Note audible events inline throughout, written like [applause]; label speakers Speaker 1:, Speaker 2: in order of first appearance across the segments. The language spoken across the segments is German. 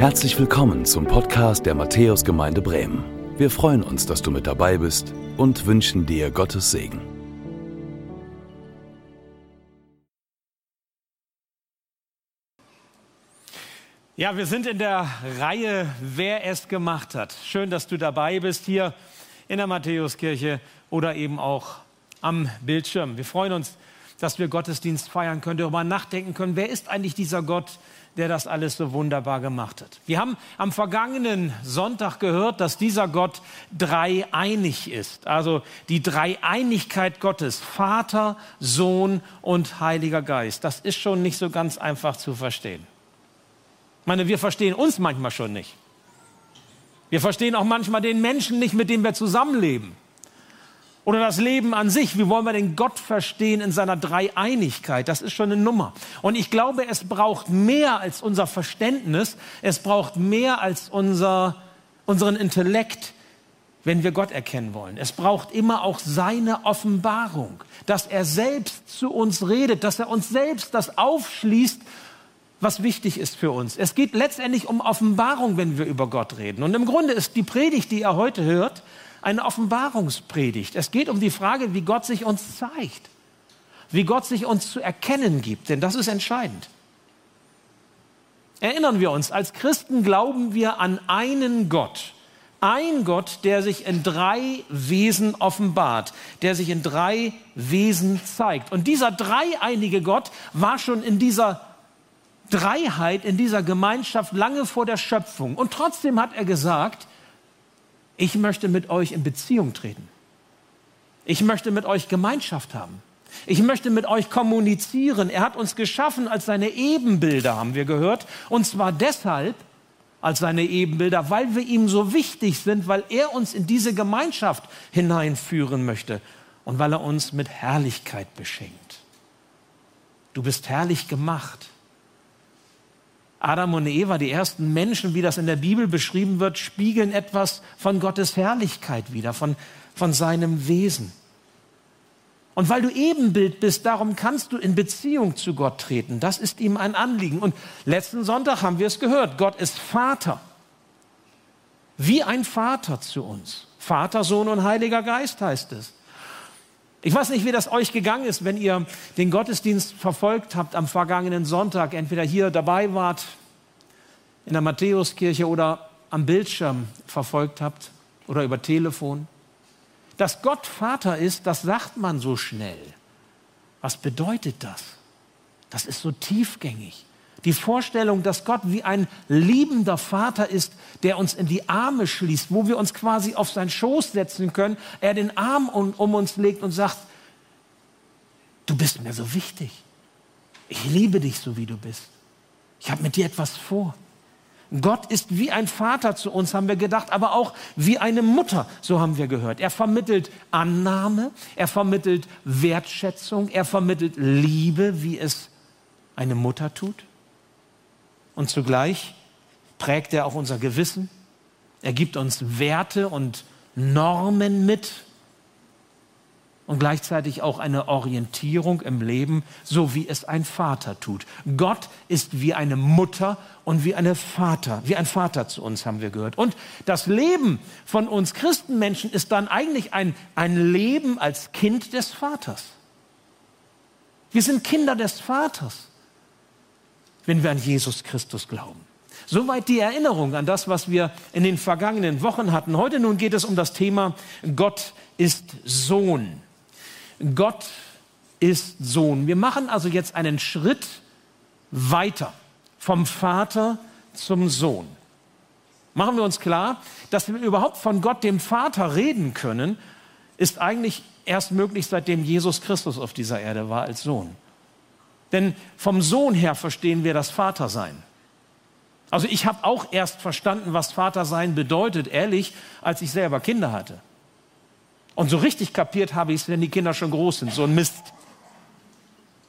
Speaker 1: Herzlich willkommen zum Podcast der Matthäusgemeinde Bremen. Wir freuen uns, dass du mit dabei bist und wünschen dir Gottes Segen.
Speaker 2: Ja, wir sind in der Reihe Wer es gemacht hat. Schön, dass du dabei bist hier in der Matthäuskirche oder eben auch am Bildschirm. Wir freuen uns, dass wir Gottesdienst feiern können, darüber nachdenken können, wer ist eigentlich dieser Gott, das alles so wunderbar gemacht hat. Wir haben am vergangenen Sonntag gehört, dass dieser Gott dreieinig ist. Also die Dreieinigkeit Gottes, Vater, Sohn und Heiliger Geist. Das ist schon nicht so ganz einfach zu verstehen. Ich meine, wir verstehen uns manchmal schon nicht. Wir verstehen auch manchmal den Menschen nicht, mit dem wir zusammenleben. Oder das Leben an sich. Wie wollen wir den Gott verstehen in seiner Dreieinigkeit? Das ist schon eine Nummer. Und ich glaube, es braucht mehr als unser Verständnis. Es braucht mehr als unser, unseren Intellekt, wenn wir Gott erkennen wollen. Es braucht immer auch seine Offenbarung, dass er selbst zu uns redet, dass er uns selbst das aufschließt, was wichtig ist für uns. Es geht letztendlich um Offenbarung, wenn wir über Gott reden. Und im Grunde ist die Predigt, die ihr heute hört, eine Offenbarungspredigt. Es geht um die Frage, wie Gott sich uns zeigt, wie Gott sich uns zu erkennen gibt, denn das ist entscheidend. Erinnern wir uns, als Christen glauben wir an einen Gott. Ein Gott, der sich in drei Wesen offenbart, der sich in drei Wesen zeigt. Und dieser dreieinige Gott war schon in dieser Dreiheit, in dieser Gemeinschaft lange vor der Schöpfung. Und trotzdem hat er gesagt, ich möchte mit euch in Beziehung treten. Ich möchte mit euch Gemeinschaft haben. Ich möchte mit euch kommunizieren. Er hat uns geschaffen als seine Ebenbilder, haben wir gehört. Und zwar deshalb als seine Ebenbilder, weil wir ihm so wichtig sind, weil er uns in diese Gemeinschaft hineinführen möchte und weil er uns mit Herrlichkeit beschenkt. Du bist herrlich gemacht. Adam und Eva, die ersten Menschen, wie das in der Bibel beschrieben wird, spiegeln etwas von Gottes Herrlichkeit wieder, von, von seinem Wesen. Und weil du Ebenbild bist, darum kannst du in Beziehung zu Gott treten. Das ist ihm ein Anliegen. Und letzten Sonntag haben wir es gehört. Gott ist Vater. Wie ein Vater zu uns. Vater, Sohn und Heiliger Geist heißt es. Ich weiß nicht, wie das euch gegangen ist, wenn ihr den Gottesdienst verfolgt habt am vergangenen Sonntag, entweder hier dabei wart in der Matthäuskirche oder am Bildschirm verfolgt habt oder über Telefon. Dass Gott Vater ist, das sagt man so schnell. Was bedeutet das? Das ist so tiefgängig. Die Vorstellung, dass Gott wie ein liebender Vater ist, der uns in die Arme schließt, wo wir uns quasi auf seinen Schoß setzen können, er den Arm um, um uns legt und sagt, du bist mir so wichtig. Ich liebe dich so, wie du bist. Ich habe mit dir etwas vor. Gott ist wie ein Vater zu uns, haben wir gedacht, aber auch wie eine Mutter, so haben wir gehört. Er vermittelt Annahme, er vermittelt Wertschätzung, er vermittelt Liebe, wie es eine Mutter tut und zugleich prägt er auch unser Gewissen. Er gibt uns Werte und Normen mit und gleichzeitig auch eine Orientierung im Leben, so wie es ein Vater tut. Gott ist wie eine Mutter und wie eine Vater, wie ein Vater zu uns haben wir gehört. Und das Leben von uns Christenmenschen ist dann eigentlich ein, ein Leben als Kind des Vaters. Wir sind Kinder des Vaters wenn wir an Jesus Christus glauben. Soweit die Erinnerung an das, was wir in den vergangenen Wochen hatten. Heute nun geht es um das Thema Gott ist Sohn. Gott ist Sohn. Wir machen also jetzt einen Schritt weiter vom Vater zum Sohn. Machen wir uns klar, dass wir überhaupt von Gott, dem Vater, reden können, ist eigentlich erst möglich, seitdem Jesus Christus auf dieser Erde war als Sohn. Denn vom Sohn her verstehen wir das Vatersein. Also ich habe auch erst verstanden, was Vatersein bedeutet, ehrlich, als ich selber Kinder hatte. Und so richtig kapiert habe ich es, wenn die Kinder schon groß sind. So ein Mist.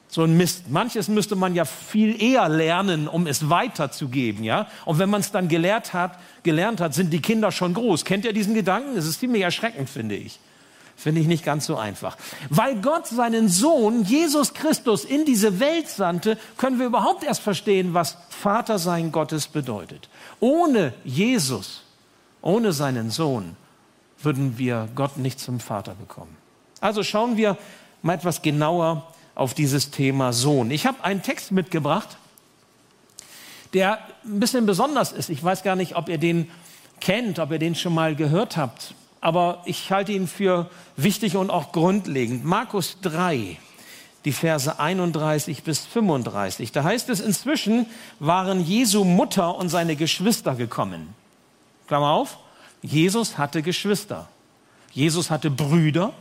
Speaker 2: So ein Mist. Manches müsste man ja viel eher lernen, um es weiterzugeben, ja. Und wenn man es dann gelehrt hat, gelernt hat, sind die Kinder schon groß. Kennt ihr diesen Gedanken? Das ist ziemlich erschreckend, finde ich. Finde ich nicht ganz so einfach. Weil Gott seinen Sohn Jesus Christus in diese Welt sandte, können wir überhaupt erst verstehen, was Vater sein Gottes bedeutet. Ohne Jesus, ohne seinen Sohn, würden wir Gott nicht zum Vater bekommen. Also schauen wir mal etwas genauer auf dieses Thema Sohn. Ich habe einen Text mitgebracht, der ein bisschen besonders ist. Ich weiß gar nicht, ob ihr den kennt, ob ihr den schon mal gehört habt aber ich halte ihn für wichtig und auch grundlegend. Markus 3, die Verse 31 bis 35. Da heißt es, inzwischen waren Jesu Mutter und seine Geschwister gekommen. Klammer auf, Jesus hatte Geschwister. Jesus hatte Brüder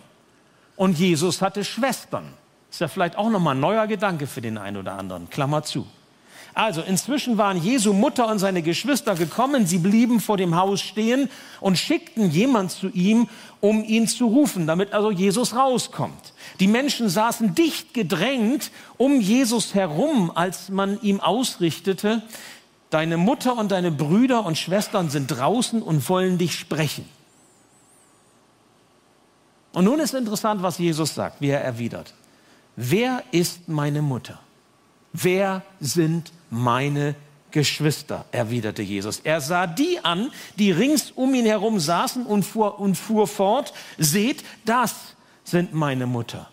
Speaker 2: und Jesus hatte Schwestern. Ist ja vielleicht auch nochmal ein neuer Gedanke für den einen oder anderen. Klammer zu. Also inzwischen waren Jesu Mutter und seine Geschwister gekommen, sie blieben vor dem Haus stehen und schickten jemand zu ihm, um ihn zu rufen, damit also Jesus rauskommt. Die Menschen saßen dicht gedrängt um Jesus herum, als man ihm ausrichtete, deine Mutter und deine Brüder und Schwestern sind draußen und wollen dich sprechen. Und nun ist interessant, was Jesus sagt, wie er erwidert. Wer ist meine Mutter? Wer sind meine Geschwister, erwiderte Jesus. Er sah die an, die rings um ihn herum saßen und fuhr, und fuhr fort, seht, das sind meine Mutter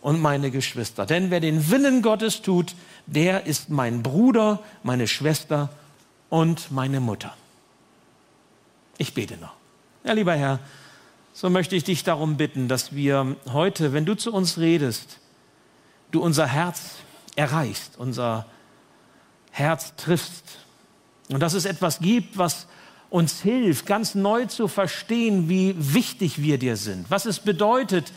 Speaker 2: und meine Geschwister. Denn wer den Willen Gottes tut, der ist mein Bruder, meine Schwester und meine Mutter. Ich bete noch. Ja, lieber Herr, so möchte ich dich darum bitten, dass wir heute, wenn du zu uns redest, du unser Herz erreichst, unser Herz triffst. Und dass es etwas gibt, was uns hilft, ganz neu zu verstehen, wie wichtig wir dir sind, was es bedeutet,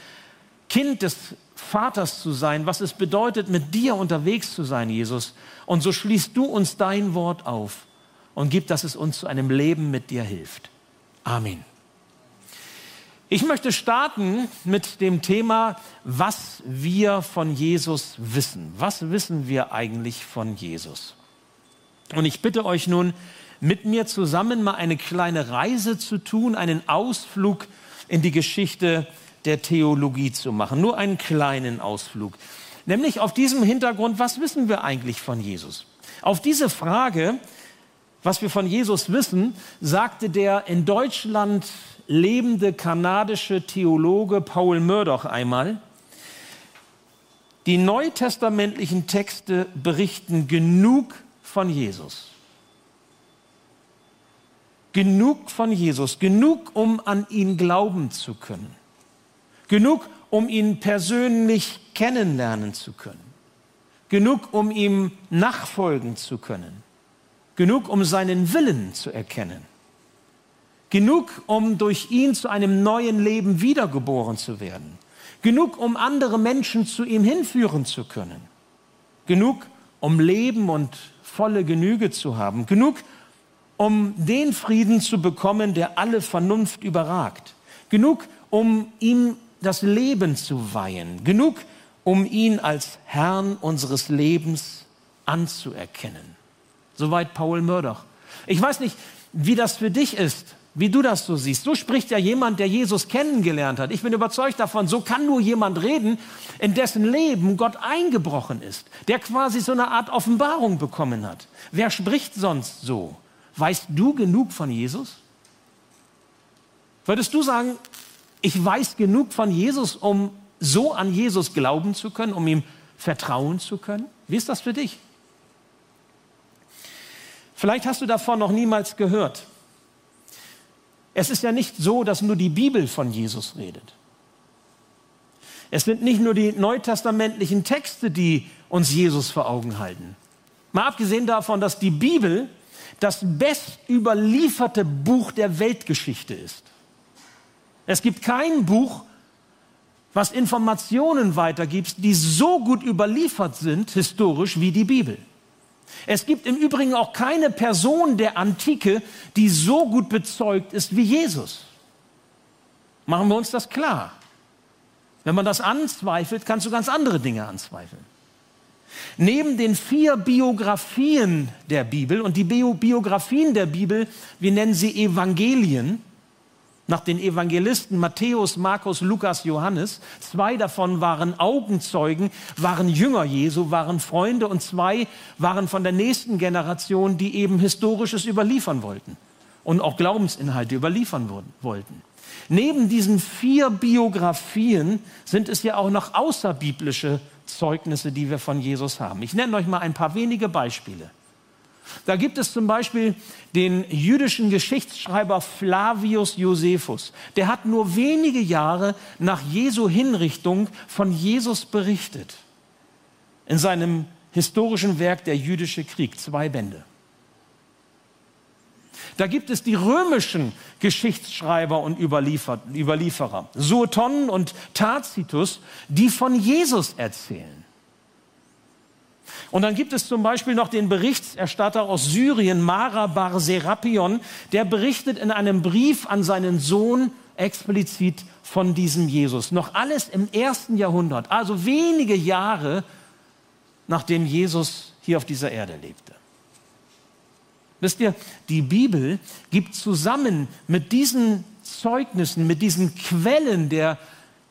Speaker 2: Kind des Vaters zu sein, was es bedeutet, mit dir unterwegs zu sein, Jesus. Und so schließt du uns dein Wort auf und gib, dass es uns zu einem Leben mit dir hilft. Amen. Ich möchte starten mit dem Thema, was wir von Jesus wissen. Was wissen wir eigentlich von Jesus? Und ich bitte euch nun, mit mir zusammen mal eine kleine Reise zu tun, einen Ausflug in die Geschichte der Theologie zu machen. Nur einen kleinen Ausflug. Nämlich auf diesem Hintergrund, was wissen wir eigentlich von Jesus? Auf diese Frage, was wir von Jesus wissen, sagte der in Deutschland lebende kanadische Theologe Paul Murdoch einmal, die neutestamentlichen Texte berichten genug von Jesus. Genug von Jesus, genug, um an ihn glauben zu können. Genug, um ihn persönlich kennenlernen zu können. Genug, um ihm nachfolgen zu können. Genug, um seinen Willen zu erkennen. Genug, um durch ihn zu einem neuen Leben wiedergeboren zu werden. Genug, um andere Menschen zu ihm hinführen zu können. Genug, um Leben und volle Genüge zu haben. Genug, um den Frieden zu bekommen, der alle Vernunft überragt. Genug, um ihm das Leben zu weihen. Genug, um ihn als Herrn unseres Lebens anzuerkennen. Soweit Paul Murdoch. Ich weiß nicht, wie das für dich ist wie du das so siehst. So spricht ja jemand, der Jesus kennengelernt hat. Ich bin überzeugt davon, so kann nur jemand reden, in dessen Leben Gott eingebrochen ist, der quasi so eine Art Offenbarung bekommen hat. Wer spricht sonst so? Weißt du genug von Jesus? Würdest du sagen, ich weiß genug von Jesus, um so an Jesus glauben zu können, um ihm vertrauen zu können? Wie ist das für dich? Vielleicht hast du davon noch niemals gehört. Es ist ja nicht so, dass nur die Bibel von Jesus redet. Es sind nicht nur die neutestamentlichen Texte, die uns Jesus vor Augen halten. Mal abgesehen davon, dass die Bibel das best überlieferte Buch der Weltgeschichte ist. Es gibt kein Buch, was Informationen weitergibt, die so gut überliefert sind, historisch, wie die Bibel. Es gibt im Übrigen auch keine Person der Antike, die so gut bezeugt ist wie Jesus. Machen wir uns das klar. Wenn man das anzweifelt, kannst du ganz andere Dinge anzweifeln. Neben den vier Biografien der Bibel und die Biografien der Bibel, wir nennen sie Evangelien, nach den Evangelisten Matthäus, Markus, Lukas, Johannes. Zwei davon waren Augenzeugen, waren Jünger Jesu, waren Freunde und zwei waren von der nächsten Generation, die eben Historisches überliefern wollten und auch Glaubensinhalte überliefern wollten. Neben diesen vier Biografien sind es ja auch noch außerbiblische Zeugnisse, die wir von Jesus haben. Ich nenne euch mal ein paar wenige Beispiele. Da gibt es zum Beispiel den jüdischen Geschichtsschreiber Flavius Josephus. Der hat nur wenige Jahre nach Jesu Hinrichtung von Jesus berichtet. In seinem historischen Werk Der jüdische Krieg, zwei Bände. Da gibt es die römischen Geschichtsschreiber und Überlieferer, Sueton und Tacitus, die von Jesus erzählen. Und dann gibt es zum Beispiel noch den Berichterstatter aus Syrien, Mara Bar Serapion, der berichtet in einem Brief an seinen Sohn explizit von diesem Jesus. Noch alles im ersten Jahrhundert, also wenige Jahre nachdem Jesus hier auf dieser Erde lebte. Wisst ihr, die Bibel gibt zusammen mit diesen Zeugnissen, mit diesen Quellen der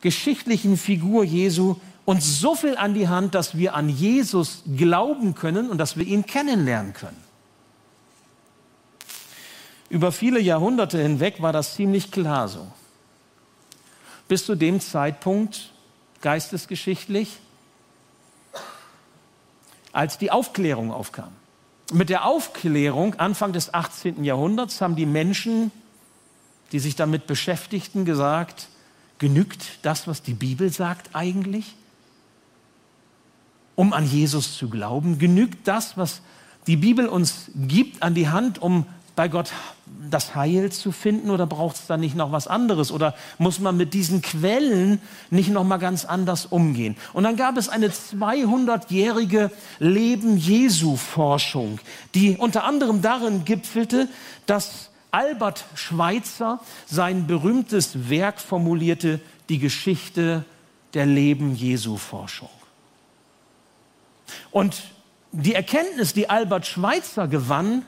Speaker 2: geschichtlichen Figur Jesu uns so viel an die Hand, dass wir an Jesus glauben können und dass wir ihn kennenlernen können. Über viele Jahrhunderte hinweg war das ziemlich klar so. Bis zu dem Zeitpunkt, geistesgeschichtlich, als die Aufklärung aufkam. Mit der Aufklärung Anfang des 18. Jahrhunderts haben die Menschen, die sich damit beschäftigten, gesagt, genügt das, was die Bibel sagt eigentlich? Um an Jesus zu glauben, genügt das, was die Bibel uns gibt, an die Hand, um bei Gott das Heil zu finden oder braucht es da nicht noch was anderes oder muss man mit diesen Quellen nicht noch mal ganz anders umgehen? Und dann gab es eine 200-jährige Leben Jesu Forschung, die unter anderem darin gipfelte, dass Albert Schweitzer sein berühmtes Werk formulierte, die Geschichte der Leben Jesu Forschung. Und die Erkenntnis, die Albert Schweitzer gewann,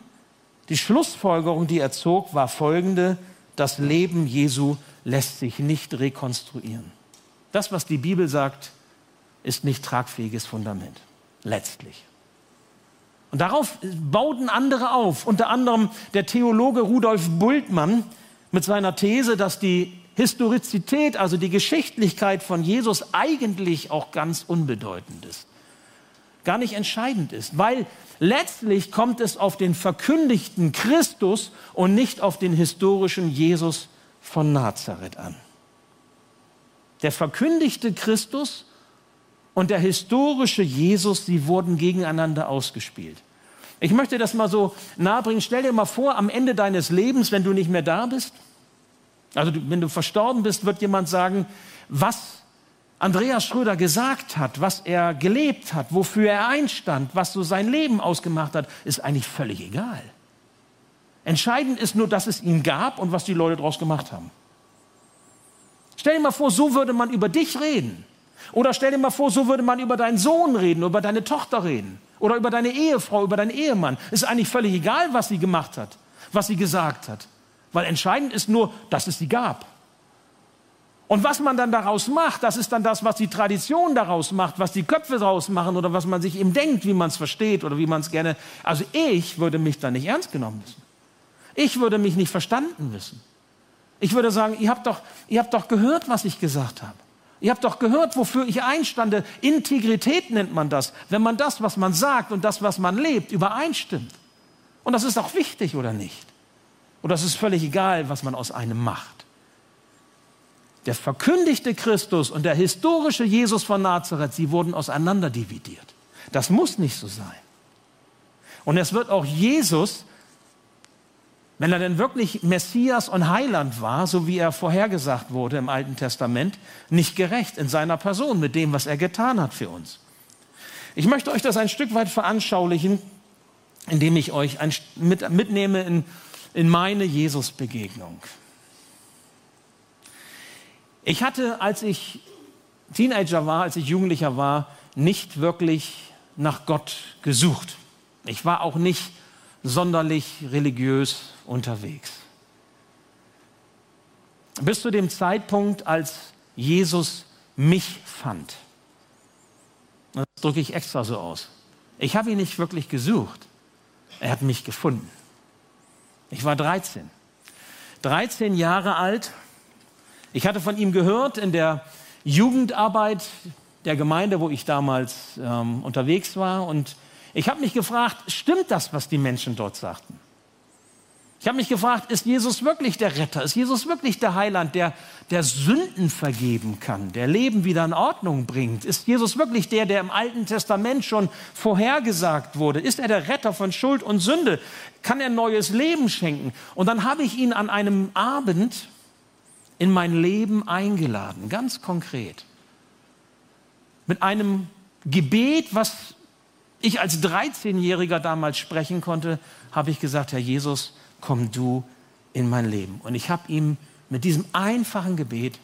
Speaker 2: die Schlussfolgerung, die er zog, war folgende, das Leben Jesu lässt sich nicht rekonstruieren. Das, was die Bibel sagt, ist nicht tragfähiges Fundament, letztlich. Und darauf bauten andere auf, unter anderem der Theologe Rudolf Bultmann mit seiner These, dass die Historizität, also die Geschichtlichkeit von Jesus eigentlich auch ganz unbedeutend ist gar nicht entscheidend ist, weil letztlich kommt es auf den verkündigten Christus und nicht auf den historischen Jesus von Nazareth an. Der verkündigte Christus und der historische Jesus, sie wurden gegeneinander ausgespielt. Ich möchte das mal so nahebringen. Stell dir mal vor, am Ende deines Lebens, wenn du nicht mehr da bist, also wenn du verstorben bist, wird jemand sagen, was Andreas Schröder gesagt hat, was er gelebt hat, wofür er einstand, was so sein Leben ausgemacht hat, ist eigentlich völlig egal. Entscheidend ist nur, dass es ihn gab und was die Leute daraus gemacht haben. Stell dir mal vor, so würde man über dich reden. Oder stell dir mal vor, so würde man über deinen Sohn reden, über deine Tochter reden. Oder über deine Ehefrau, über deinen Ehemann. Ist eigentlich völlig egal, was sie gemacht hat, was sie gesagt hat. Weil entscheidend ist nur, dass es sie gab. Und was man dann daraus macht, das ist dann das, was die Tradition daraus macht, was die Köpfe daraus machen oder was man sich eben denkt, wie man es versteht oder wie man es gerne. Also ich würde mich da nicht ernst genommen wissen. Ich würde mich nicht verstanden wissen. Ich würde sagen, ihr habt doch, ihr habt doch gehört, was ich gesagt habe. Ihr habt doch gehört, wofür ich einstande. Integrität nennt man das, wenn man das, was man sagt und das, was man lebt, übereinstimmt. Und das ist auch wichtig oder nicht? Oder es ist völlig egal, was man aus einem macht der verkündigte Christus und der historische Jesus von Nazareth, sie wurden auseinanderdividiert. Das muss nicht so sein. Und es wird auch Jesus, wenn er denn wirklich Messias und Heiland war, so wie er vorhergesagt wurde im Alten Testament, nicht gerecht in seiner Person mit dem, was er getan hat für uns. Ich möchte euch das ein Stück weit veranschaulichen, indem ich euch ein, mit, mitnehme in, in meine Jesus-Begegnung. Ich hatte, als ich Teenager war, als ich Jugendlicher war, nicht wirklich nach Gott gesucht. Ich war auch nicht sonderlich religiös unterwegs. bis zu dem Zeitpunkt, als Jesus mich fand. Das drücke ich extra so aus. Ich habe ihn nicht wirklich gesucht. Er hat mich gefunden. Ich war 13. 13 Jahre alt. Ich hatte von ihm gehört in der Jugendarbeit der Gemeinde, wo ich damals ähm, unterwegs war. Und ich habe mich gefragt, stimmt das, was die Menschen dort sagten? Ich habe mich gefragt, ist Jesus wirklich der Retter? Ist Jesus wirklich der Heiland, der, der Sünden vergeben kann, der Leben wieder in Ordnung bringt? Ist Jesus wirklich der, der im Alten Testament schon vorhergesagt wurde? Ist er der Retter von Schuld und Sünde? Kann er neues Leben schenken? Und dann habe ich ihn an einem Abend in mein Leben eingeladen, ganz konkret. Mit einem Gebet, was ich als 13-Jähriger damals sprechen konnte, habe ich gesagt, Herr Jesus, komm du in mein Leben. Und ich habe ihm mit diesem einfachen Gebet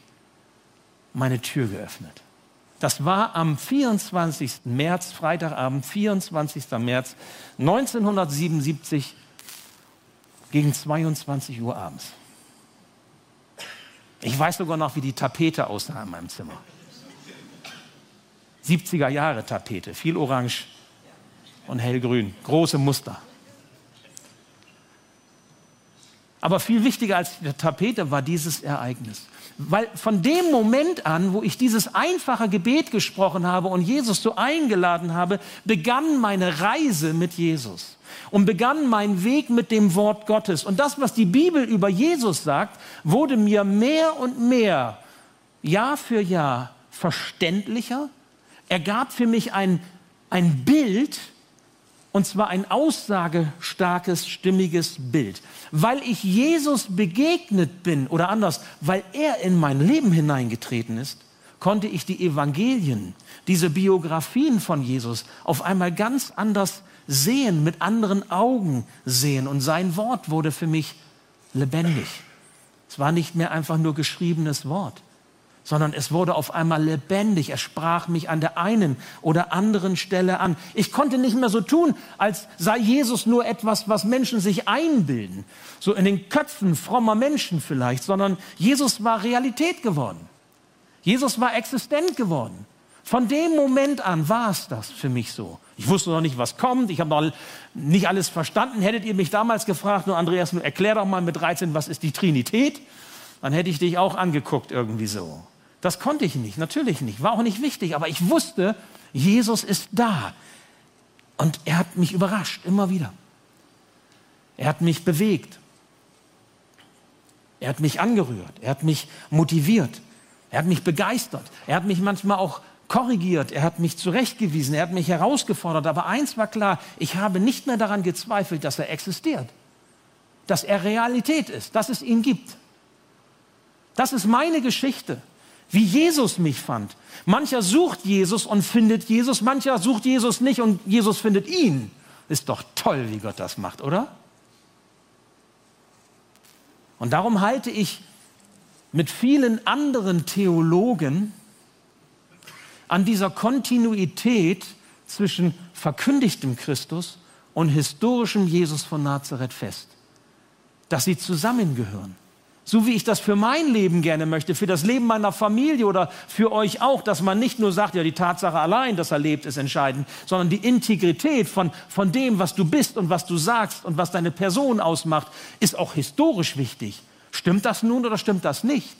Speaker 2: meine Tür geöffnet. Das war am 24. März, Freitagabend, 24. März 1977 gegen 22 Uhr abends. Ich weiß sogar noch, wie die Tapete aussah in meinem Zimmer. 70er Jahre Tapete, viel orange und hellgrün, große Muster. Aber viel wichtiger als die Tapete war dieses Ereignis. Weil von dem Moment an, wo ich dieses einfache Gebet gesprochen habe und Jesus so eingeladen habe, begann meine Reise mit Jesus und begann mein Weg mit dem Wort Gottes. Und das, was die Bibel über Jesus sagt, wurde mir mehr und mehr, Jahr für Jahr, verständlicher. Er gab für mich ein, ein Bild, und zwar ein aussagestarkes, stimmiges Bild. Weil ich Jesus begegnet bin oder anders, weil er in mein Leben hineingetreten ist, konnte ich die Evangelien, diese Biografien von Jesus auf einmal ganz anders sehen, mit anderen Augen sehen. Und sein Wort wurde für mich lebendig. Es war nicht mehr einfach nur geschriebenes Wort sondern es wurde auf einmal lebendig. Er sprach mich an der einen oder anderen Stelle an. Ich konnte nicht mehr so tun, als sei Jesus nur etwas, was Menschen sich einbilden, so in den Köpfen frommer Menschen vielleicht, sondern Jesus war Realität geworden. Jesus war existent geworden. Von dem Moment an war es das für mich so. Ich wusste noch nicht, was kommt. Ich habe noch nicht alles verstanden. Hättet ihr mich damals gefragt, nur Andreas, erklär doch mal mit 13, was ist die Trinität? Dann hätte ich dich auch angeguckt irgendwie so. Das konnte ich nicht, natürlich nicht, war auch nicht wichtig, aber ich wusste, Jesus ist da. Und er hat mich überrascht, immer wieder. Er hat mich bewegt. Er hat mich angerührt. Er hat mich motiviert. Er hat mich begeistert. Er hat mich manchmal auch korrigiert. Er hat mich zurechtgewiesen. Er hat mich herausgefordert. Aber eins war klar, ich habe nicht mehr daran gezweifelt, dass er existiert. Dass er Realität ist, dass es ihn gibt. Das ist meine Geschichte wie Jesus mich fand. Mancher sucht Jesus und findet Jesus, mancher sucht Jesus nicht und Jesus findet ihn. Ist doch toll, wie Gott das macht, oder? Und darum halte ich mit vielen anderen Theologen an dieser Kontinuität zwischen verkündigtem Christus und historischem Jesus von Nazareth fest, dass sie zusammengehören. So wie ich das für mein Leben gerne möchte, für das Leben meiner Familie oder für euch auch, dass man nicht nur sagt, ja, die Tatsache allein, dass er lebt, ist entscheidend, sondern die Integrität von, von dem, was du bist und was du sagst und was deine Person ausmacht, ist auch historisch wichtig. Stimmt das nun oder stimmt das nicht?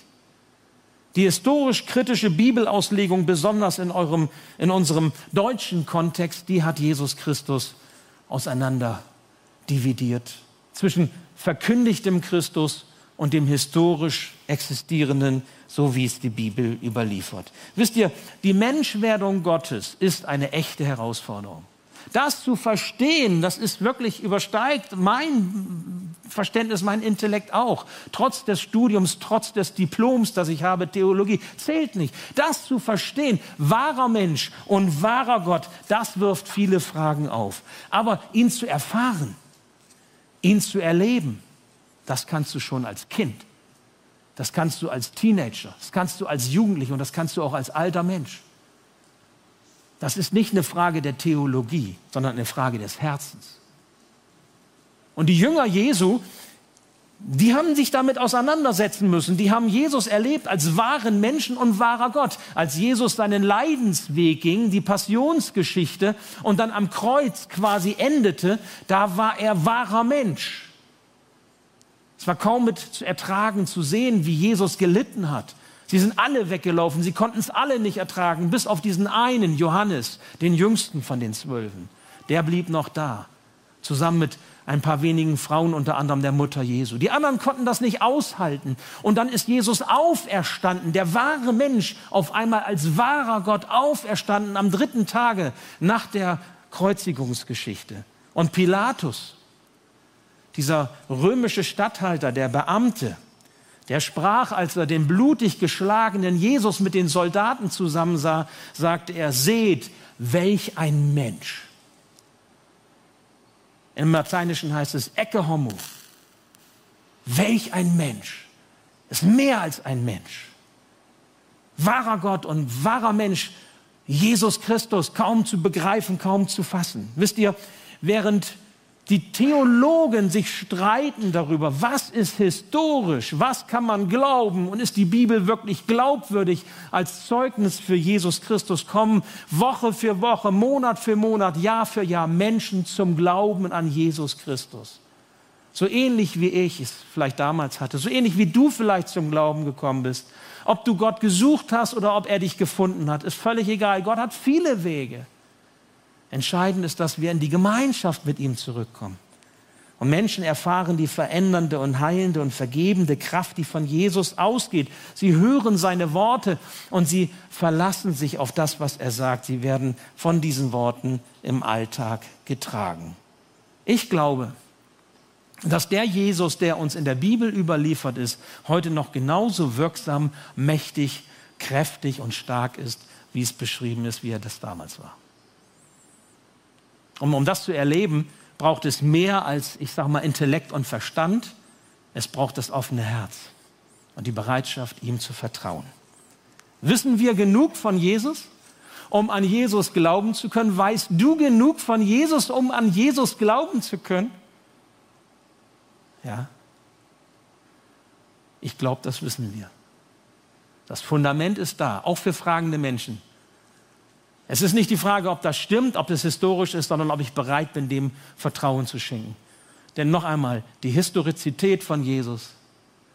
Speaker 2: Die historisch-kritische Bibelauslegung, besonders in, eurem, in unserem deutschen Kontext, die hat Jesus Christus auseinander dividiert zwischen verkündigtem Christus und dem historisch existierenden, so wie es die Bibel überliefert. Wisst ihr, die Menschwerdung Gottes ist eine echte Herausforderung. Das zu verstehen, das ist wirklich übersteigt mein Verständnis, mein Intellekt auch. Trotz des Studiums, trotz des Diploms, das ich habe, Theologie, zählt nicht. Das zu verstehen, wahrer Mensch und wahrer Gott, das wirft viele Fragen auf. Aber ihn zu erfahren, ihn zu erleben, das kannst du schon als Kind. Das kannst du als Teenager. Das kannst du als Jugendlicher und das kannst du auch als alter Mensch. Das ist nicht eine Frage der Theologie, sondern eine Frage des Herzens. Und die Jünger Jesu, die haben sich damit auseinandersetzen müssen. Die haben Jesus erlebt als wahren Menschen und wahrer Gott. Als Jesus seinen Leidensweg ging, die Passionsgeschichte und dann am Kreuz quasi endete, da war er wahrer Mensch. Es war kaum mit zu ertragen zu sehen, wie Jesus gelitten hat. Sie sind alle weggelaufen, sie konnten es alle nicht ertragen, bis auf diesen einen, Johannes, den jüngsten von den Zwölfen. Der blieb noch da, zusammen mit ein paar wenigen Frauen, unter anderem der Mutter Jesu. Die anderen konnten das nicht aushalten. Und dann ist Jesus auferstanden, der wahre Mensch, auf einmal als wahrer Gott auferstanden am dritten Tage nach der Kreuzigungsgeschichte. Und Pilatus, dieser römische Statthalter, der Beamte, der sprach, als er den blutig geschlagenen Jesus mit den Soldaten zusammensah, sagte er, seht, welch ein Mensch. Im Lateinischen heißt es Ecce homo. Welch ein Mensch. Ist mehr als ein Mensch. Wahrer Gott und wahrer Mensch, Jesus Christus, kaum zu begreifen, kaum zu fassen. Wisst ihr, während die Theologen sich streiten darüber, was ist historisch, was kann man glauben und ist die Bibel wirklich glaubwürdig als Zeugnis für Jesus Christus, kommen Woche für Woche, Monat für Monat, Jahr für Jahr Menschen zum Glauben an Jesus Christus. So ähnlich wie ich es vielleicht damals hatte, so ähnlich wie du vielleicht zum Glauben gekommen bist. Ob du Gott gesucht hast oder ob er dich gefunden hat, ist völlig egal. Gott hat viele Wege. Entscheidend ist, dass wir in die Gemeinschaft mit ihm zurückkommen. Und Menschen erfahren die verändernde und heilende und vergebende Kraft, die von Jesus ausgeht. Sie hören seine Worte und sie verlassen sich auf das, was er sagt. Sie werden von diesen Worten im Alltag getragen. Ich glaube, dass der Jesus, der uns in der Bibel überliefert ist, heute noch genauso wirksam, mächtig, kräftig und stark ist, wie es beschrieben ist, wie er das damals war. Und um das zu erleben, braucht es mehr als, ich sage mal, Intellekt und Verstand. Es braucht das offene Herz und die Bereitschaft, ihm zu vertrauen. Wissen wir genug von Jesus, um an Jesus glauben zu können? Weißt du genug von Jesus, um an Jesus glauben zu können? Ja. Ich glaube, das wissen wir. Das Fundament ist da, auch für fragende Menschen. Es ist nicht die Frage, ob das stimmt, ob das historisch ist, sondern ob ich bereit bin, dem Vertrauen zu schenken. Denn noch einmal, die Historizität von Jesus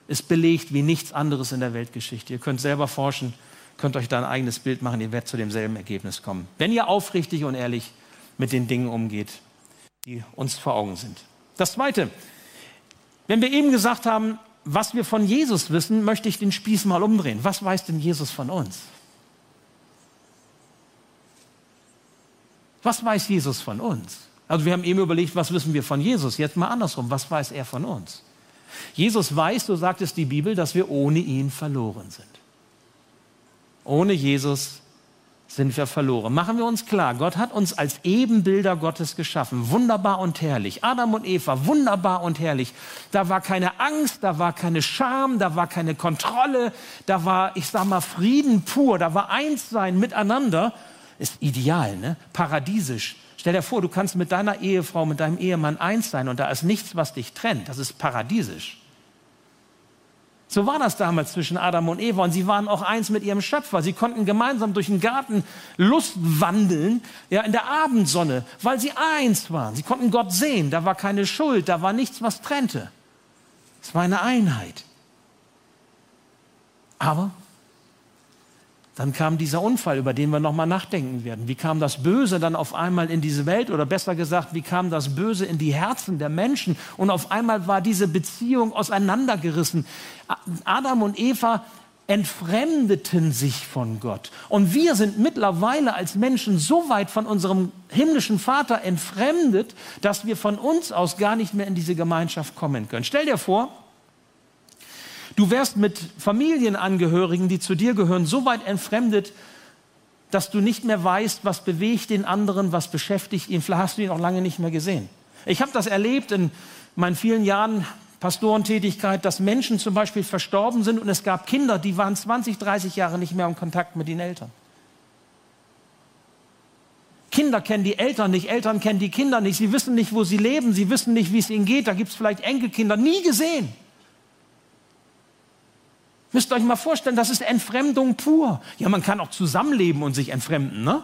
Speaker 2: ist belegt wie nichts anderes in der Weltgeschichte. Ihr könnt selber forschen, könnt euch da ein eigenes Bild machen, ihr werdet zu demselben Ergebnis kommen. Wenn ihr aufrichtig und ehrlich mit den Dingen umgeht, die uns vor Augen sind. Das Zweite, wenn wir eben gesagt haben, was wir von Jesus wissen, möchte ich den Spieß mal umdrehen. Was weiß denn Jesus von uns? Was weiß Jesus von uns? Also wir haben eben überlegt, was wissen wir von Jesus? Jetzt mal andersrum, was weiß er von uns? Jesus weiß, so sagt es die Bibel, dass wir ohne ihn verloren sind. Ohne Jesus sind wir verloren. Machen wir uns klar, Gott hat uns als Ebenbilder Gottes geschaffen, wunderbar und herrlich. Adam und Eva, wunderbar und herrlich. Da war keine Angst, da war keine Scham, da war keine Kontrolle, da war, ich sag mal, Frieden pur, da war Einssein miteinander ist ideal, ne? paradiesisch. Stell dir vor, du kannst mit deiner Ehefrau, mit deinem Ehemann eins sein und da ist nichts, was dich trennt. Das ist paradiesisch. So war das damals zwischen Adam und Eva und sie waren auch eins mit ihrem Schöpfer. Sie konnten gemeinsam durch den Garten Lust wandeln, ja, in der Abendsonne, weil sie eins waren. Sie konnten Gott sehen, da war keine Schuld, da war nichts, was trennte. Es war eine Einheit. Aber dann kam dieser Unfall, über den wir nochmal nachdenken werden. Wie kam das Böse dann auf einmal in diese Welt oder besser gesagt, wie kam das Böse in die Herzen der Menschen und auf einmal war diese Beziehung auseinandergerissen. Adam und Eva entfremdeten sich von Gott. Und wir sind mittlerweile als Menschen so weit von unserem himmlischen Vater entfremdet, dass wir von uns aus gar nicht mehr in diese Gemeinschaft kommen können. Stell dir vor, Du wärst mit Familienangehörigen, die zu dir gehören, so weit entfremdet, dass du nicht mehr weißt, was bewegt den anderen, was beschäftigt ihn. Vielleicht hast du ihn auch lange nicht mehr gesehen. Ich habe das erlebt in meinen vielen Jahren Pastorentätigkeit, dass Menschen zum Beispiel verstorben sind und es gab Kinder, die waren 20, 30 Jahre nicht mehr im Kontakt mit den Eltern. Kinder kennen die Eltern nicht, Eltern kennen die Kinder nicht, sie wissen nicht, wo sie leben, sie wissen nicht, wie es ihnen geht, da gibt es vielleicht Enkelkinder, nie gesehen. Müsst ihr euch mal vorstellen, das ist Entfremdung pur. Ja, man kann auch zusammenleben und sich entfremden, ne?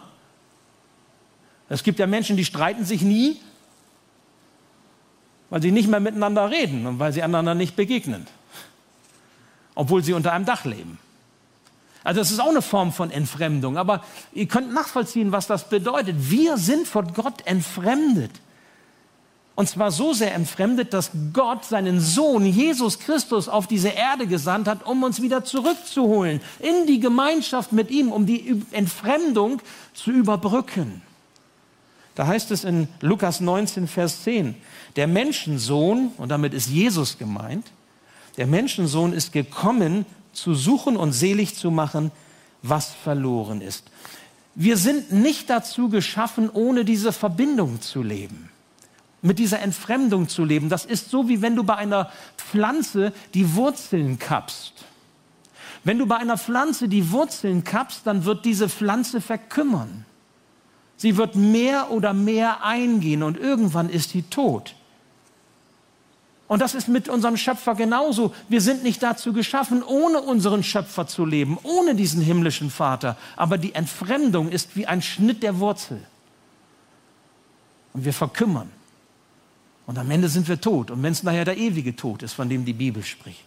Speaker 2: Es gibt ja Menschen, die streiten sich nie, weil sie nicht mehr miteinander reden und weil sie einander nicht begegnen, obwohl sie unter einem Dach leben. Also das ist auch eine Form von Entfremdung, aber ihr könnt nachvollziehen, was das bedeutet. Wir sind von Gott entfremdet. Und zwar so sehr entfremdet, dass Gott seinen Sohn Jesus Christus auf diese Erde gesandt hat, um uns wieder zurückzuholen in die Gemeinschaft mit ihm, um die Entfremdung zu überbrücken. Da heißt es in Lukas 19, Vers 10, der Menschensohn, und damit ist Jesus gemeint, der Menschensohn ist gekommen, zu suchen und selig zu machen, was verloren ist. Wir sind nicht dazu geschaffen, ohne diese Verbindung zu leben mit dieser Entfremdung zu leben. Das ist so, wie wenn du bei einer Pflanze die Wurzeln kappst. Wenn du bei einer Pflanze die Wurzeln kappst, dann wird diese Pflanze verkümmern. Sie wird mehr oder mehr eingehen und irgendwann ist sie tot. Und das ist mit unserem Schöpfer genauso. Wir sind nicht dazu geschaffen, ohne unseren Schöpfer zu leben, ohne diesen himmlischen Vater. Aber die Entfremdung ist wie ein Schnitt der Wurzel. Und wir verkümmern. Und am Ende sind wir tot. Und wenn es nachher der ewige Tod ist, von dem die Bibel spricht.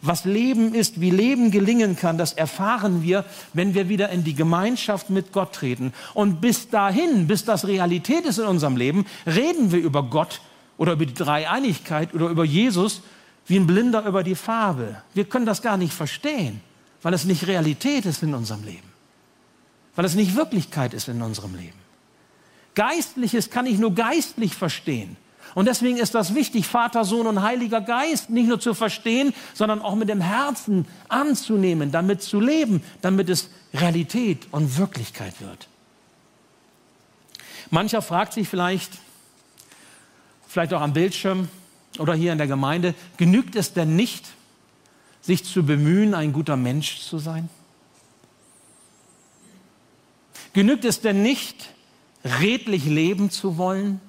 Speaker 2: Was Leben ist, wie Leben gelingen kann, das erfahren wir, wenn wir wieder in die Gemeinschaft mit Gott treten. Und bis dahin, bis das Realität ist in unserem Leben, reden wir über Gott oder über die Dreieinigkeit oder über Jesus wie ein Blinder über die Farbe. Wir können das gar nicht verstehen, weil es nicht Realität ist in unserem Leben. Weil es nicht Wirklichkeit ist in unserem Leben. Geistliches kann ich nur geistlich verstehen. Und deswegen ist das wichtig, Vater, Sohn und Heiliger Geist nicht nur zu verstehen, sondern auch mit dem Herzen anzunehmen, damit zu leben, damit es Realität und Wirklichkeit wird. Mancher fragt sich vielleicht, vielleicht auch am Bildschirm oder hier in der Gemeinde, genügt es denn nicht, sich zu bemühen, ein guter Mensch zu sein? Genügt es denn nicht, redlich leben zu wollen?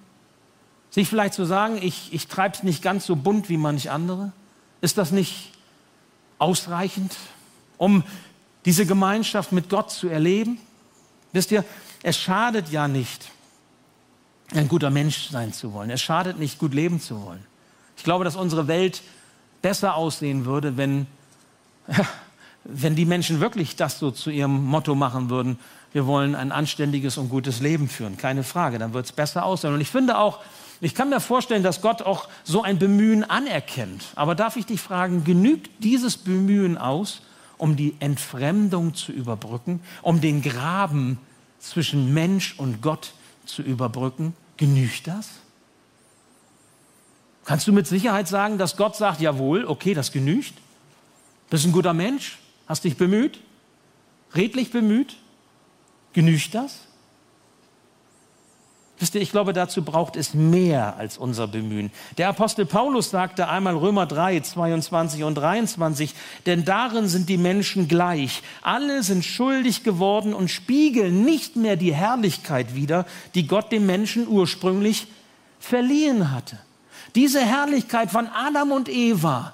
Speaker 2: Sich vielleicht zu sagen, ich, ich treibe es nicht ganz so bunt wie manch andere, ist das nicht ausreichend, um diese Gemeinschaft mit Gott zu erleben? Wisst ihr, es schadet ja nicht, ein guter Mensch sein zu wollen. Es schadet nicht, gut leben zu wollen. Ich glaube, dass unsere Welt besser aussehen würde, wenn, wenn die Menschen wirklich das so zu ihrem Motto machen würden. Wir wollen ein anständiges und gutes Leben führen. Keine Frage, dann wird es besser aussehen. Und ich finde auch, ich kann mir vorstellen, dass Gott auch so ein Bemühen anerkennt. Aber darf ich dich fragen, genügt dieses Bemühen aus, um die Entfremdung zu überbrücken, um den Graben zwischen Mensch und Gott zu überbrücken? Genügt das? Kannst du mit Sicherheit sagen, dass Gott sagt, jawohl, okay, das genügt? Bist ein guter Mensch? Hast dich bemüht? Redlich bemüht? Genügt das? Wisst ihr, ich glaube, dazu braucht es mehr als unser Bemühen. Der Apostel Paulus sagte einmal Römer 3, 22 und 23, denn darin sind die Menschen gleich. Alle sind schuldig geworden und spiegeln nicht mehr die Herrlichkeit wider, die Gott dem Menschen ursprünglich verliehen hatte. Diese Herrlichkeit von Adam und Eva,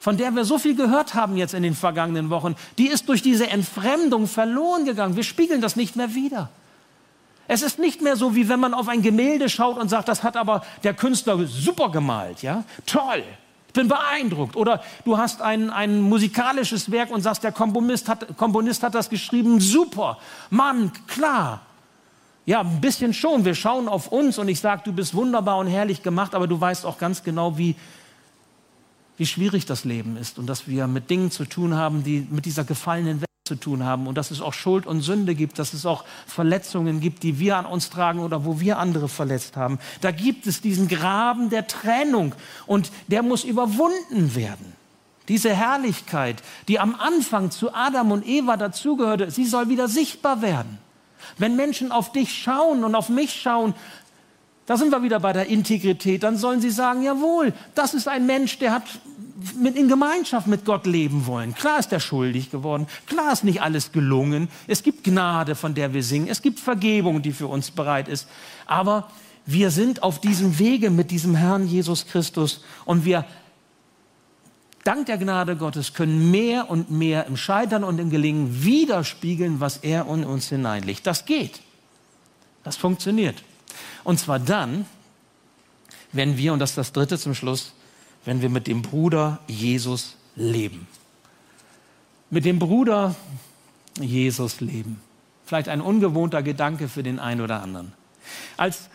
Speaker 2: von der wir so viel gehört haben jetzt in den vergangenen Wochen, die ist durch diese Entfremdung verloren gegangen. Wir spiegeln das nicht mehr wider. Es ist nicht mehr so, wie wenn man auf ein Gemälde schaut und sagt, das hat aber der Künstler super gemalt, ja? Toll. Ich bin beeindruckt. Oder du hast ein, ein musikalisches Werk und sagst, der Komponist hat, Komponist hat das geschrieben, super. Mann, klar. Ja, ein bisschen schon. Wir schauen auf uns und ich sage, du bist wunderbar und herrlich gemacht, aber du weißt auch ganz genau, wie, wie schwierig das Leben ist und dass wir mit Dingen zu tun haben, die mit dieser gefallenen Welt zu tun haben und dass es auch Schuld und Sünde gibt, dass es auch Verletzungen gibt, die wir an uns tragen oder wo wir andere verletzt haben. Da gibt es diesen Graben der Trennung und der muss überwunden werden. Diese Herrlichkeit, die am Anfang zu Adam und Eva dazugehörte, sie soll wieder sichtbar werden. Wenn Menschen auf dich schauen und auf mich schauen, da sind wir wieder bei der Integrität, dann sollen sie sagen, jawohl, das ist ein Mensch, der hat mit in Gemeinschaft mit Gott leben wollen. Klar ist er schuldig geworden. Klar ist nicht alles gelungen. Es gibt Gnade, von der wir singen. Es gibt Vergebung, die für uns bereit ist. Aber wir sind auf diesem Wege mit diesem Herrn Jesus Christus und wir dank der Gnade Gottes können mehr und mehr im Scheitern und im Gelingen widerspiegeln, was er in uns hineinlegt. Das geht. Das funktioniert. Und zwar dann, wenn wir, und das ist das dritte zum Schluss, wenn wir mit dem Bruder Jesus leben. Mit dem Bruder Jesus leben. Vielleicht ein ungewohnter Gedanke für den einen oder anderen. Als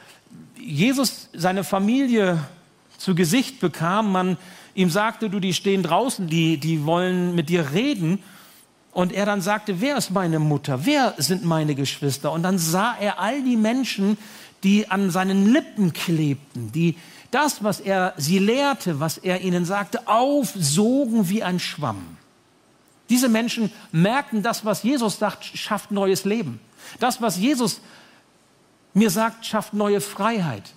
Speaker 2: Jesus seine Familie zu Gesicht bekam, man ihm sagte, du, die stehen draußen, die, die wollen mit dir reden. Und er dann sagte, wer ist meine Mutter? Wer sind meine Geschwister? Und dann sah er all die Menschen, die an seinen Lippen klebten, die das, was er sie lehrte, was er ihnen sagte, aufsogen wie ein Schwamm. Diese Menschen merkten, das, was Jesus sagt, schafft neues Leben. Das, was Jesus mir sagt, schafft neue Freiheit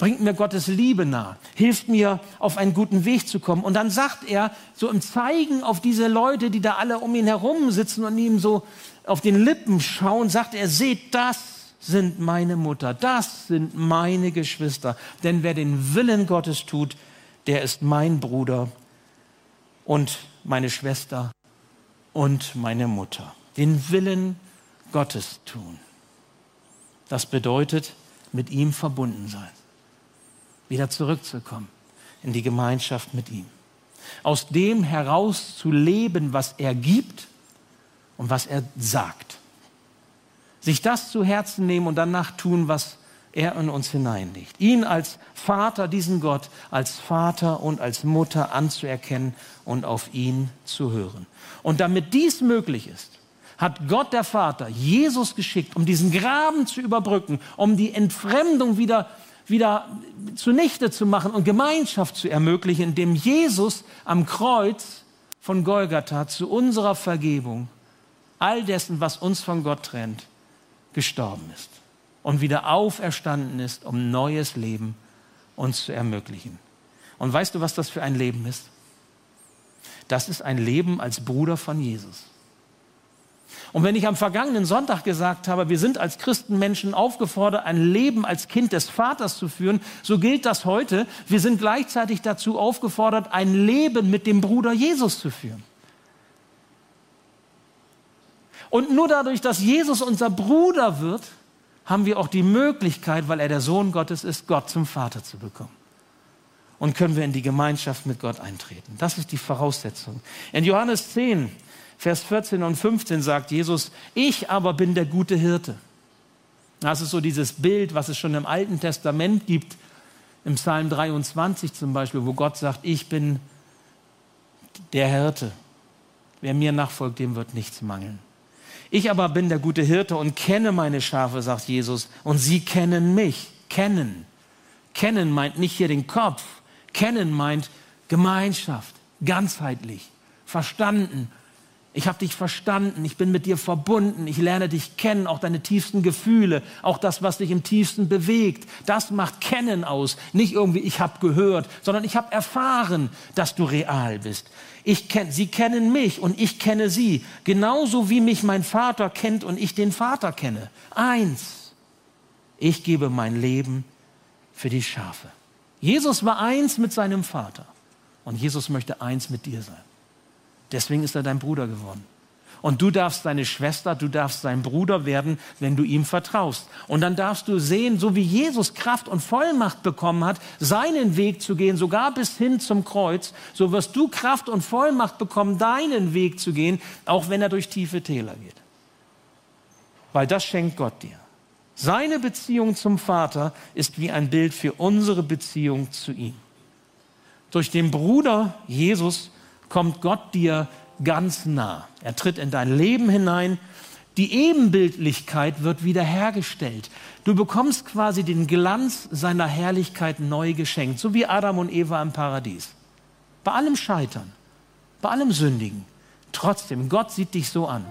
Speaker 2: bringt mir Gottes Liebe nah, hilft mir, auf einen guten Weg zu kommen. Und dann sagt er, so im Zeigen auf diese Leute, die da alle um ihn herum sitzen und ihm so auf den Lippen schauen, sagt er, seht, das sind meine Mutter, das sind meine Geschwister. Denn wer den Willen Gottes tut, der ist mein Bruder und meine Schwester und meine Mutter. Den Willen Gottes tun. Das bedeutet, mit ihm verbunden sein wieder zurückzukommen in die Gemeinschaft mit ihm. Aus dem heraus zu leben, was er gibt und was er sagt. Sich das zu Herzen nehmen und danach tun, was er in uns hineinlegt. Ihn als Vater, diesen Gott, als Vater und als Mutter anzuerkennen und auf ihn zu hören. Und damit dies möglich ist, hat Gott der Vater Jesus geschickt, um diesen Graben zu überbrücken, um die Entfremdung wieder wieder zunichte zu machen und Gemeinschaft zu ermöglichen, indem Jesus am Kreuz von Golgatha zu unserer Vergebung all dessen, was uns von Gott trennt, gestorben ist und wieder auferstanden ist, um neues Leben uns zu ermöglichen. Und weißt du, was das für ein Leben ist? Das ist ein Leben als Bruder von Jesus. Und wenn ich am vergangenen Sonntag gesagt habe, wir sind als Christenmenschen aufgefordert, ein Leben als Kind des Vaters zu führen, so gilt das heute. Wir sind gleichzeitig dazu aufgefordert, ein Leben mit dem Bruder Jesus zu führen. Und nur dadurch, dass Jesus unser Bruder wird, haben wir auch die Möglichkeit, weil er der Sohn Gottes ist, Gott zum Vater zu bekommen. Und können wir in die Gemeinschaft mit Gott eintreten. Das ist die Voraussetzung. In Johannes 10, Vers 14 und 15 sagt Jesus, ich aber bin der gute Hirte. Das ist so dieses Bild, was es schon im Alten Testament gibt, im Psalm 23 zum Beispiel, wo Gott sagt, ich bin der Hirte. Wer mir nachfolgt, dem wird nichts mangeln. Ich aber bin der gute Hirte und kenne meine Schafe, sagt Jesus, und sie kennen mich. Kennen. Kennen meint nicht hier den Kopf. Kennen meint Gemeinschaft, ganzheitlich, verstanden, ich habe dich verstanden, ich bin mit dir verbunden, ich lerne dich kennen, auch deine tiefsten Gefühle, auch das, was dich im tiefsten bewegt. Das macht Kennen aus. Nicht irgendwie, ich habe gehört, sondern ich habe erfahren, dass du real bist. Ich kenn, sie kennen mich und ich kenne sie, genauso wie mich mein Vater kennt und ich den Vater kenne. Eins, ich gebe mein Leben für die Schafe. Jesus war eins mit seinem Vater und Jesus möchte eins mit dir sein. Deswegen ist er dein Bruder geworden. Und du darfst deine Schwester, du darfst sein Bruder werden, wenn du ihm vertraust. Und dann darfst du sehen, so wie Jesus Kraft und Vollmacht bekommen hat, seinen Weg zu gehen, sogar bis hin zum Kreuz, so wirst du Kraft und Vollmacht bekommen, deinen Weg zu gehen, auch wenn er durch tiefe Täler geht. Weil das schenkt Gott dir. Seine Beziehung zum Vater ist wie ein Bild für unsere Beziehung zu ihm. Durch den Bruder Jesus kommt Gott dir ganz nah. Er tritt in dein Leben hinein. Die Ebenbildlichkeit wird wiederhergestellt. Du bekommst quasi den Glanz seiner Herrlichkeit neu geschenkt, so wie Adam und Eva im Paradies. Bei allem Scheitern, bei allem Sündigen. Trotzdem, Gott sieht dich so an,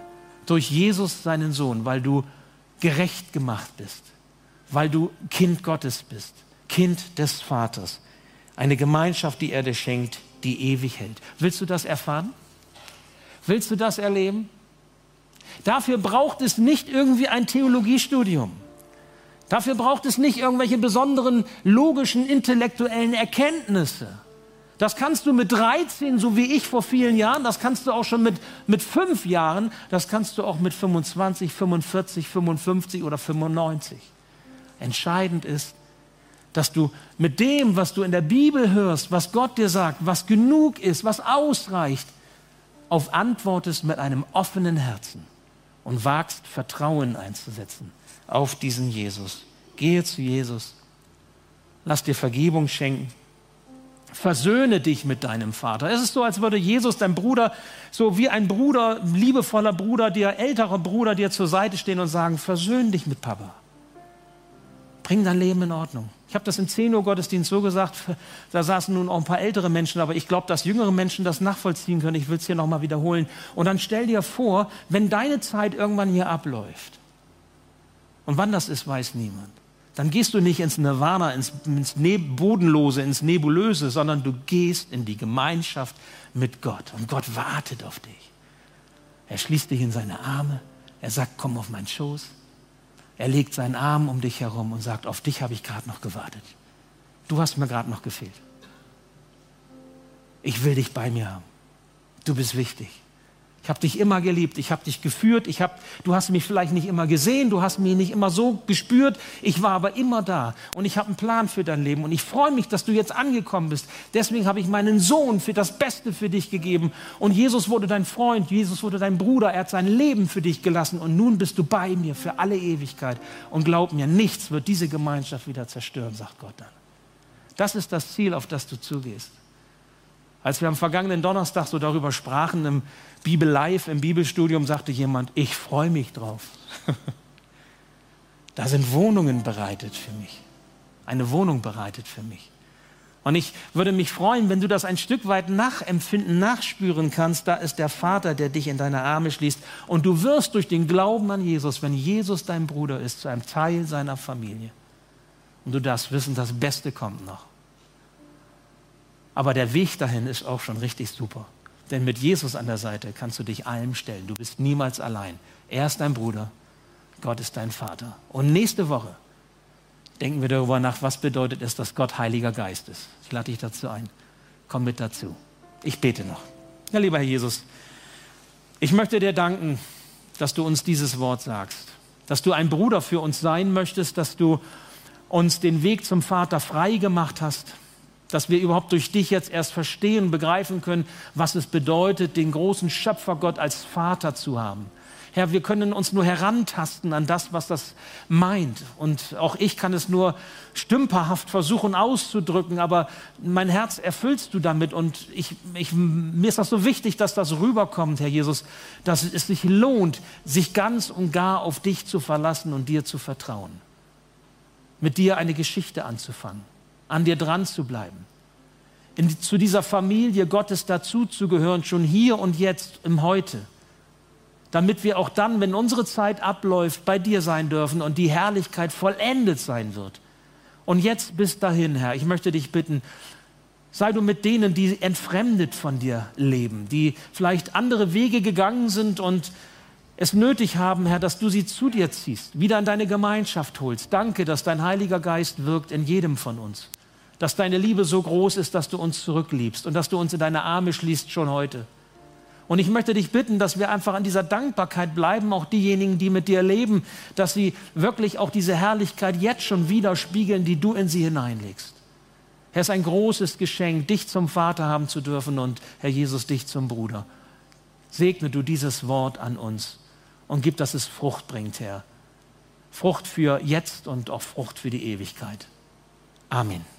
Speaker 2: durch Jesus, seinen Sohn, weil du gerecht gemacht bist, weil du Kind Gottes bist, Kind des Vaters. Eine Gemeinschaft, die er dir schenkt, die ewig hält. Willst du das erfahren? Willst du das erleben? Dafür braucht es nicht irgendwie ein Theologiestudium. Dafür braucht es nicht irgendwelche besonderen logischen, intellektuellen Erkenntnisse. Das kannst du mit 13, so wie ich vor vielen Jahren. Das kannst du auch schon mit, mit fünf Jahren. Das kannst du auch mit 25, 45, 55 oder 95. Entscheidend ist, dass du mit dem, was du in der Bibel hörst, was Gott dir sagt, was genug ist, was ausreicht, auf antwortest mit einem offenen Herzen und wagst Vertrauen einzusetzen auf diesen Jesus. Gehe zu Jesus, lass dir Vergebung schenken, versöhne dich mit deinem Vater. Es ist so, als würde Jesus, dein Bruder, so wie ein Bruder, liebevoller Bruder, dir älterer Bruder dir zur Seite stehen und sagen, versöhn dich mit Papa. Bring dein Leben in Ordnung. Ich habe das im 10 Uhr Gottesdienst so gesagt, [laughs] da saßen nun auch ein paar ältere Menschen, aber ich glaube, dass jüngere Menschen das nachvollziehen können. Ich will es hier nochmal wiederholen. Und dann stell dir vor, wenn deine Zeit irgendwann hier abläuft, und wann das ist, weiß niemand, dann gehst du nicht ins Nirvana, ins, ins ne Bodenlose, ins Nebulöse, sondern du gehst in die Gemeinschaft mit Gott. Und Gott wartet auf dich. Er schließt dich in seine Arme. Er sagt, komm auf meinen Schoß. Er legt seinen Arm um dich herum und sagt, auf dich habe ich gerade noch gewartet. Du hast mir gerade noch gefehlt. Ich will dich bei mir haben. Du bist wichtig. Ich habe dich immer geliebt, ich habe dich geführt, ich hab, du hast mich vielleicht nicht immer gesehen, du hast mich nicht immer so gespürt, ich war aber immer da und ich habe einen Plan für dein Leben und ich freue mich, dass du jetzt angekommen bist. Deswegen habe ich meinen Sohn für das Beste für dich gegeben und Jesus wurde dein Freund, Jesus wurde dein Bruder, er hat sein Leben für dich gelassen und nun bist du bei mir für alle Ewigkeit und glaub mir, nichts wird diese Gemeinschaft wieder zerstören, sagt Gott dann. Das ist das Ziel, auf das du zugehst. Als wir am vergangenen Donnerstag so darüber sprachen, im Bibel Live, im Bibelstudium, sagte jemand, ich freue mich drauf. [laughs] da sind Wohnungen bereitet für mich. Eine Wohnung bereitet für mich. Und ich würde mich freuen, wenn du das ein Stück weit nachempfinden, nachspüren kannst. Da ist der Vater, der dich in deine Arme schließt. Und du wirst durch den Glauben an Jesus, wenn Jesus dein Bruder ist, zu einem Teil seiner Familie. Und du darfst wissen, das Beste kommt noch. Aber der Weg dahin ist auch schon richtig super. Denn mit Jesus an der Seite kannst du dich allem stellen. Du bist niemals allein. Er ist dein Bruder, Gott ist dein Vater. Und nächste Woche denken wir darüber nach, was bedeutet es, dass Gott Heiliger Geist ist. Ich lade dich dazu ein. Komm mit dazu. Ich bete noch. Ja, lieber Herr Jesus, ich möchte dir danken, dass du uns dieses Wort sagst, dass du ein Bruder für uns sein möchtest, dass du uns den Weg zum Vater frei gemacht hast, dass wir überhaupt durch dich jetzt erst verstehen, begreifen können, was es bedeutet, den großen Schöpfergott als Vater zu haben. Herr, wir können uns nur herantasten an das, was das meint. Und auch ich kann es nur stümperhaft versuchen auszudrücken, aber mein Herz erfüllst du damit. Und ich, ich, mir ist das so wichtig, dass das rüberkommt, Herr Jesus, dass es sich lohnt, sich ganz und gar auf dich zu verlassen und dir zu vertrauen. Mit dir eine Geschichte anzufangen an dir dran zu bleiben, in, zu dieser Familie Gottes dazuzugehören, schon hier und jetzt im Heute, damit wir auch dann, wenn unsere Zeit abläuft, bei dir sein dürfen und die Herrlichkeit vollendet sein wird. Und jetzt bis dahin, Herr, ich möchte dich bitten, sei du mit denen, die entfremdet von dir leben, die vielleicht andere Wege gegangen sind und es nötig haben, Herr, dass du sie zu dir ziehst, wieder in deine Gemeinschaft holst. Danke, dass dein Heiliger Geist wirkt in jedem von uns dass deine Liebe so groß ist, dass du uns zurückliebst und dass du uns in deine Arme schließt schon heute. Und ich möchte dich bitten, dass wir einfach an dieser Dankbarkeit bleiben, auch diejenigen, die mit dir leben, dass sie wirklich auch diese Herrlichkeit jetzt schon widerspiegeln, die du in sie hineinlegst. Herr, es ist ein großes Geschenk, dich zum Vater haben zu dürfen und Herr Jesus, dich zum Bruder. Segne du dieses Wort an uns und gib, dass es Frucht bringt, Herr. Frucht für jetzt und auch Frucht für die Ewigkeit. Amen.